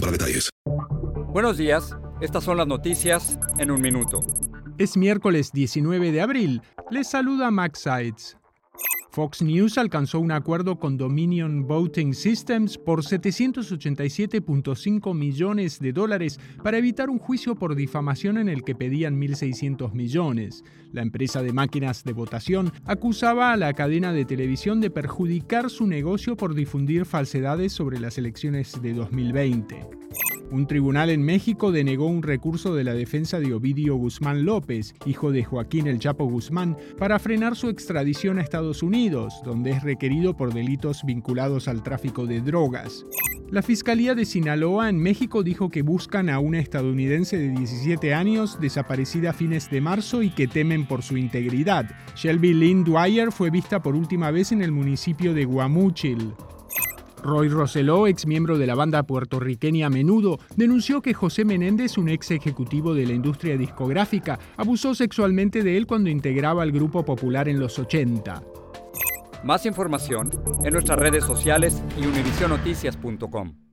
para detalles. Buenos días, estas son las noticias en un minuto. Es miércoles 19 de abril. Les saluda Max Sides. Fox News alcanzó un acuerdo con Dominion Voting Systems por 787.5 millones de dólares para evitar un juicio por difamación en el que pedían 1.600 millones. La empresa de máquinas de votación acusaba a la cadena de televisión de perjudicar su negocio por difundir falsedades sobre las elecciones de 2020. Un tribunal en México denegó un recurso de la defensa de Ovidio Guzmán López, hijo de Joaquín El Chapo Guzmán, para frenar su extradición a Estados Unidos, donde es requerido por delitos vinculados al tráfico de drogas. La Fiscalía de Sinaloa en México dijo que buscan a una estadounidense de 17 años desaparecida a fines de marzo y que temen por su integridad. Shelby Lynn Dwyer fue vista por última vez en el municipio de Guamúchil. Roy Roseló, ex miembro de la banda puertorriqueña Menudo, denunció que José Menéndez, un ex ejecutivo de la industria discográfica, abusó sexualmente de él cuando integraba el grupo popular en los 80. Más información en nuestras redes sociales y univisionoticias.com.